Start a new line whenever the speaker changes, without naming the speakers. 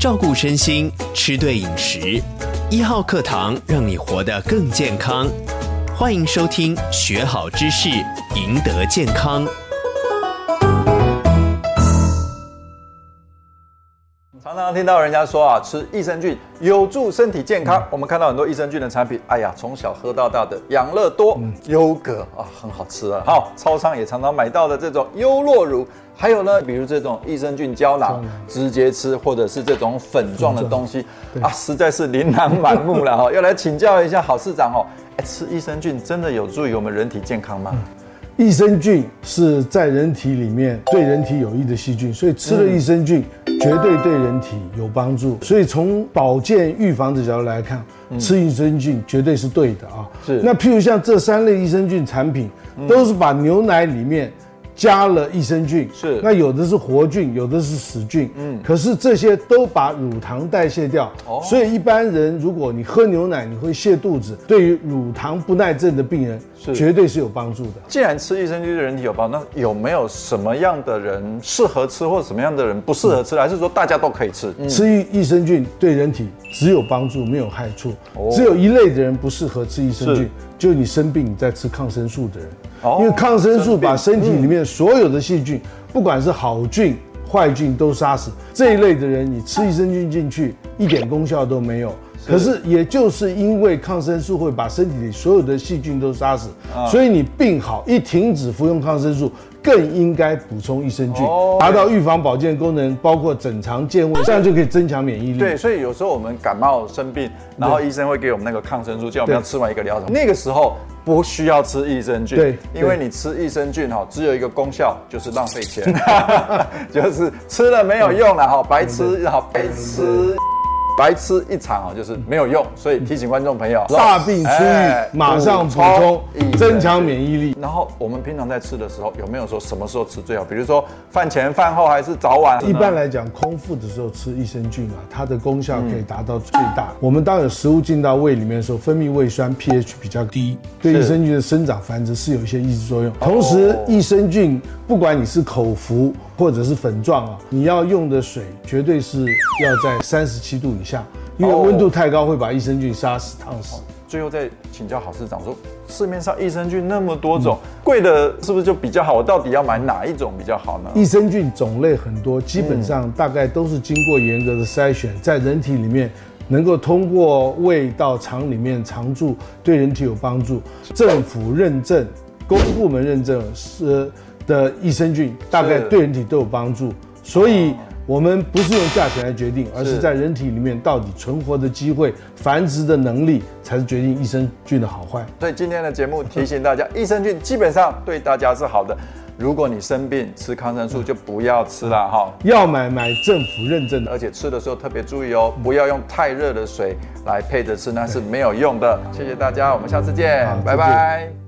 照顾身心，吃对饮食。一号课堂让你活得更健康。欢迎收听，学好知识，赢得健康。
常常听到人家说啊，吃益生菌有助身体健康。我们看到很多益生菌的产品，哎呀，从小喝到大的养乐多、优格啊，很好吃啊。好，超商也常常买到的这种优酪乳，还有呢，比如这种益生菌胶囊，直接吃，或者是这种粉状的东西啊，实在是琳琅满目了哈。要来请教一下郝市长哦，哎，吃益生菌真的有助于我们人体健康吗？
益生菌是在人体里面对人体有益的细菌，所以吃了益生菌绝对对人体有帮助。所以从保健预防的角度来看，吃益生菌绝对是对的啊。是。那譬如像这三类益生菌产品，都是把牛奶里面。加了益生菌，是。那有的是活菌，有的是死菌，嗯，可是这些都把乳糖代谢掉，哦，所以一般人如果你喝牛奶你会泻肚子，对于乳糖不耐症的病人是。绝对是有帮助的。
既然吃益生菌对人体有帮助，那有没有什么样的人适合吃，或者什么样的人不适合吃，还是说大家都可以吃？
吃益益生菌对人体只有帮助没有害处，只有一类的人不适合吃益生菌，就是你生病你在吃抗生素的人。因为抗生素把身体里面所有的细菌，不管是好菌坏菌都杀死。这一类的人，你吃益生菌进去一点功效都没有。可是也就是因为抗生素会把身体里所有的细菌都杀死，所以你病好一停止服用抗生素，更应该补充益生菌，达到预防保健功能，包括整肠健胃，这样就可以增强免疫力。
对，所以有时候我们感冒生病，然后医生会给我们那个抗生素，叫我们要吃完一个疗程。那个时候。不需要吃益生菌，对，因为你吃益生菌哈，只有一个功效，就是浪费钱，就是吃了没有用了哈，白吃好白吃。白吃一场啊，就是没有用，所以提醒观众朋友，
大病初愈，马上补充，增强免疫力。
然后我们平常在吃的时候，有没有说什么时候吃最好？比如说饭前、饭后，还是早晚？
一般来讲，空腹的时候吃益生菌啊，它的功效可以达到最大。我们当有食物进到胃里面的时候，分泌胃酸，pH 比较低，对益生菌的生长繁殖是有一些抑制作用。同时，益生菌不管你是口服或者是粉状啊，你要用的水绝对是要在三十七度以下。因为温度太高会把益生菌杀死、烫死。
最后再请教郝市长说，市面上益生菌那么多种，贵的是不是就比较好？我到底要买哪一种比较好呢？
益生菌种类很多，基本上大概都是经过严格的筛选，在人体里面能够通过胃到肠里面常驻，对人体有帮助。政府认证、公部门认证是的益生菌，大概对人体都有帮助，所以。我们不是用价钱来决定，而是在人体里面到底存活的机会、繁殖的能力，才是决定益生菌的好坏。
所以今天的节目提醒大家，益生菌基本上对大家是好的。如果你生病吃抗生素，就不要吃了哈。
要买买政府认证的，
而且吃的时候特别注意哦，不要用太热的水来配着吃，那是没有用的。谢谢大家，我们下次见，拜拜。